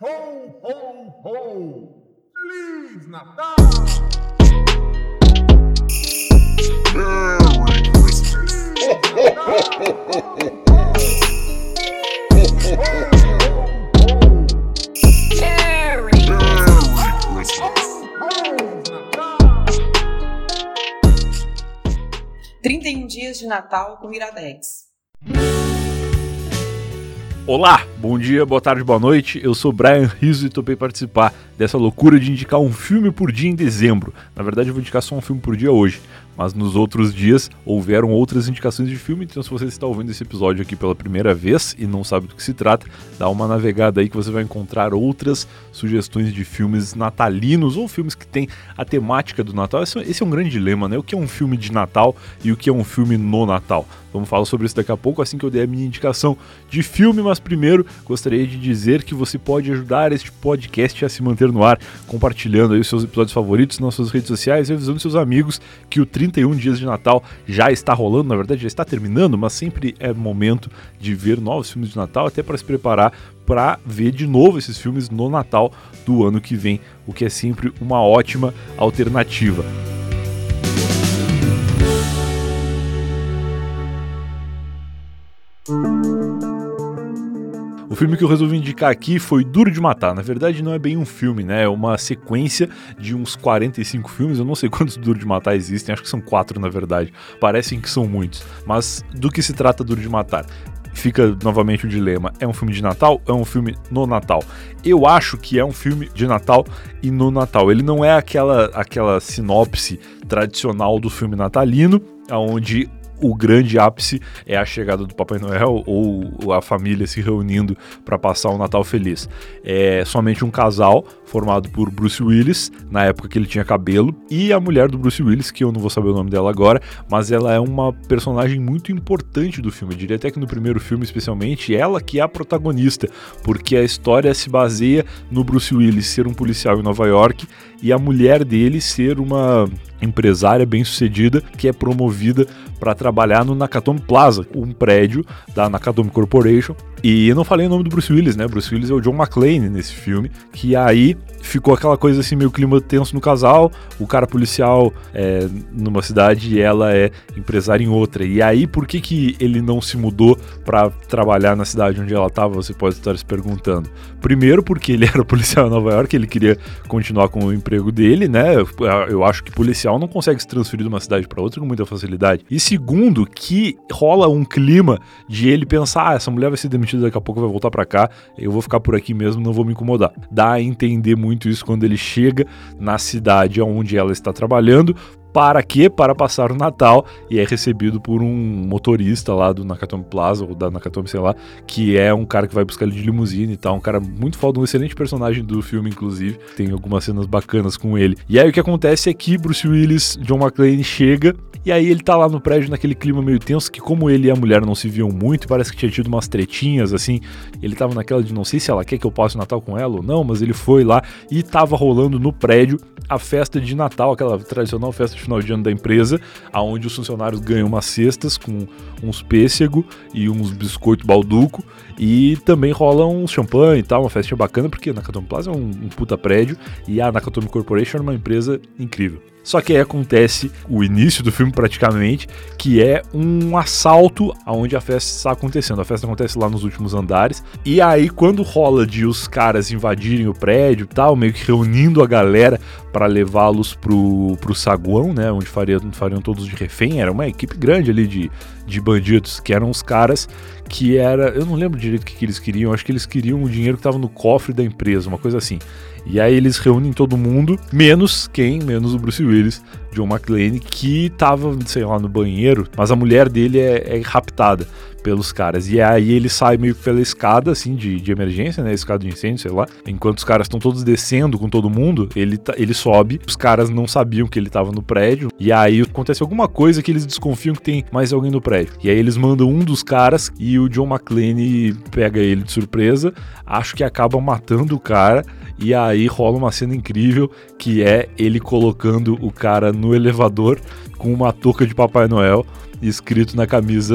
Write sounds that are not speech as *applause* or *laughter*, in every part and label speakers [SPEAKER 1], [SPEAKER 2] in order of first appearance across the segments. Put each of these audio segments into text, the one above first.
[SPEAKER 1] Ho, ho, ho! Feliz Natal!
[SPEAKER 2] Merry Christmas. Merry Christmas.
[SPEAKER 1] Feliz Natal!
[SPEAKER 3] 31 dias de Natal com Iradex.
[SPEAKER 4] Olá, bom dia, boa tarde, boa noite. Eu sou Brian Rizzo e topei participar dessa loucura de indicar um filme por dia em dezembro. Na verdade, eu vou indicar só um filme por dia hoje, mas nos outros dias houveram outras indicações de filme. Então, se você está ouvindo esse episódio aqui pela primeira vez e não sabe do que se trata, dá uma navegada aí que você vai encontrar outras sugestões de filmes natalinos ou filmes que têm a temática do Natal. Esse, esse é um grande dilema, né? O que é um filme de Natal e o que é um filme no Natal? Vamos falar sobre isso daqui a pouco, assim que eu der a minha indicação de filme, mas primeiro gostaria de dizer que você pode ajudar este podcast a se manter no ar, compartilhando aí os seus episódios favoritos nas suas redes sociais e avisando seus amigos que o 31 dias de Natal já está rolando, na verdade já está terminando, mas sempre é momento de ver novos filmes de Natal, até para se preparar para ver de novo esses filmes no Natal do ano que vem, o que é sempre uma ótima alternativa. O filme que eu resolvi indicar aqui foi Duro de Matar. Na verdade, não é bem um filme, né? É uma sequência de uns 45 filmes. Eu não sei *laughs* quantos Duro de Matar existem, acho que são quatro, na verdade. Parecem que são muitos. Mas do que se trata Duro de Matar? Fica novamente o dilema: é um filme de Natal? É um filme no Natal? Eu acho que é um filme de Natal e no Natal. Ele não é aquela, aquela sinopse tradicional do filme natalino, onde o grande ápice é a chegada do Papai Noel ou a família se reunindo para passar um Natal feliz. É somente um casal formado por Bruce Willis, na época que ele tinha cabelo, e a mulher do Bruce Willis, que eu não vou saber o nome dela agora, mas ela é uma personagem muito importante do filme. Eu diria até que no primeiro filme, especialmente, ela que é a protagonista, porque a história se baseia no Bruce Willis ser um policial em Nova York e a mulher dele ser uma empresária bem-sucedida que é promovida para trabalhar no Nakatomi Plaza, um prédio da Nakatomi Corporation. E eu não falei o nome do Bruce Willis, né? Bruce Willis é o John McClane nesse filme, que aí ficou aquela coisa assim, meio clima tenso no casal, o cara policial é numa cidade e ela é empresária em outra. E aí, por que, que ele não se mudou para trabalhar na cidade onde ela estava? Você pode estar se perguntando. Primeiro, porque ele *laughs* era policial em Nova York, ele queria continuar com o emprego dele, né? Eu acho que policial não consegue se transferir de uma cidade para outra com muita facilidade. E segundo, que rola um clima de ele pensar, ah, essa mulher vai ser demitida daqui a pouco, vai voltar para cá, eu vou ficar por aqui mesmo, não vou me incomodar. Dá a entender muito isso quando ele chega na cidade onde ela está trabalhando. Para quê? Para passar o Natal e é recebido por um motorista lá do Nakatomi Plaza, ou da Nakatomi, sei lá, que é um cara que vai buscar ele de limusine e tal. Um cara muito foda, um excelente personagem do filme, inclusive. Tem algumas cenas bacanas com ele. E aí o que acontece é que Bruce Willis, John McClane, chega e aí ele tá lá no prédio naquele clima meio tenso que como ele e a mulher não se viam muito, parece que tinha tido umas tretinhas assim. Ele tava naquela de não sei se ela quer que eu passe o Natal com ela ou não, mas ele foi lá e tava rolando no prédio a festa de Natal, aquela tradicional festa de final de ano da empresa, aonde os funcionários ganham umas cestas com uns pêssego e uns biscoito balduco e também rola um champanhe e tal, uma festinha bacana, porque a Nakatomi Plaza é um, um puta prédio e a Nakatomi Corporation é uma empresa incrível. Só que aí acontece o início do filme praticamente, que é um assalto aonde a festa está acontecendo. A festa acontece lá nos últimos andares. E aí quando rola de os caras invadirem o prédio, tal, meio que reunindo a galera para levá-los pro, pro saguão, né, onde fariam, fariam todos de refém, era uma equipe grande ali de, de bandidos, que eram os caras que era, eu não lembro direito o que, que eles queriam, acho que eles queriam o dinheiro que estava no cofre da empresa, uma coisa assim. E aí eles reúnem todo mundo, menos quem? Menos o Bruce Willis, John McClane, que tava, sei lá, no banheiro, mas a mulher dele é, é raptada pelos caras. E aí ele sai meio que pela escada, assim, de, de emergência, né? Escada de incêndio, sei lá. Enquanto os caras estão todos descendo com todo mundo, ele, tá- ele sobe. Os caras não sabiam que ele tava no prédio. E aí acontece alguma coisa que eles desconfiam que tem mais alguém no prédio. E aí eles mandam um dos caras e o John McClane pega ele de surpresa. Acho que acabam matando o cara. E aí rola uma cena incrível que é ele colocando o cara no elevador com uma touca de Papai Noel escrito na camisa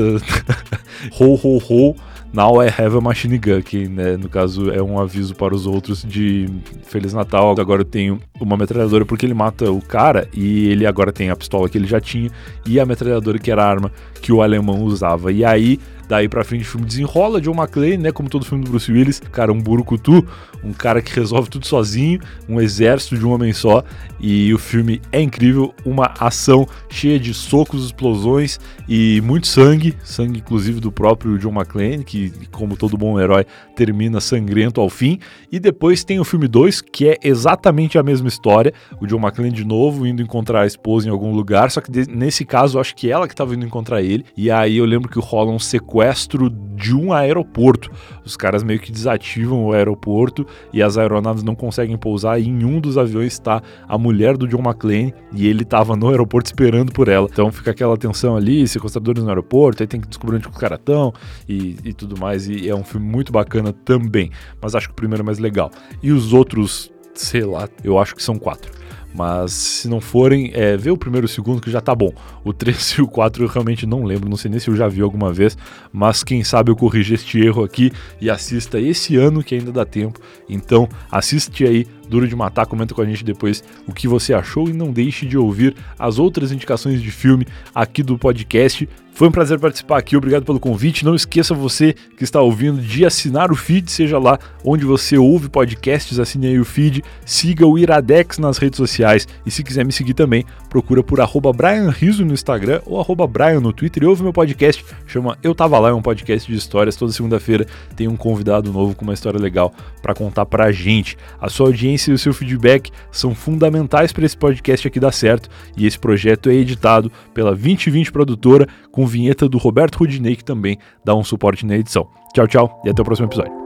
[SPEAKER 4] *laughs* ho ho ho Now I have a machine gun, que né, no caso é um aviso para os outros de Feliz Natal, agora eu tenho uma metralhadora porque ele mata o cara e ele agora tem a pistola que ele já tinha e a metralhadora que era a arma que o alemão usava. E aí Daí pra frente o filme desenrola, John McClane, né? Como todo filme do Bruce Willis, cara, um burucutu, um cara que resolve tudo sozinho, um exército de um homem só. E o filme é incrível, uma ação cheia de socos, explosões e muito sangue, sangue inclusive do próprio John McClane, que, como todo bom herói, termina sangrento ao fim. E depois tem o filme 2, que é exatamente a mesma história, o John McClane de novo indo encontrar a esposa em algum lugar, só que nesse caso eu acho que ela que estava indo encontrar ele. E aí eu lembro que rola um sequência sequestro de um aeroporto. Os caras meio que desativam o aeroporto e as aeronaves não conseguem pousar. E em um dos aviões está a mulher do John McClane e ele estava no aeroporto esperando por ela. Então fica aquela tensão ali, sequestradores no aeroporto, aí tem que descobrir onde os caras estão e, e tudo mais. E é um filme muito bacana também. Mas acho que o primeiro é mais legal. E os outros, sei lá, eu acho que são quatro. Mas se não forem, é, vê o primeiro e o segundo que já tá bom. O 3 *laughs* e o 4 eu realmente não lembro, não sei nem se eu já vi alguma vez, mas quem sabe eu corrigi este erro aqui e assista esse ano que ainda dá tempo. Então assiste aí Duro de Matar, comenta com a gente depois o que você achou e não deixe de ouvir as outras indicações de filme aqui do podcast. Foi um prazer participar aqui, obrigado pelo convite. Não esqueça você que está ouvindo de assinar o feed, seja lá onde você ouve podcasts, assine aí o feed, siga o Iradex nas redes sociais e se quiser me seguir também, procura por arroba Brian no Instagram ou arroba Brian no Twitter e ouve meu podcast, chama Eu Tava Lá, é um podcast de histórias. Toda segunda-feira tem um convidado novo com uma história legal para contar pra gente. A sua audiência e o seu feedback são fundamentais para esse podcast aqui dar certo e esse projeto é editado pela 2020 Produtora com vinheta do Roberto Rudinei, que também dá um suporte na edição. Tchau, tchau e até o próximo episódio.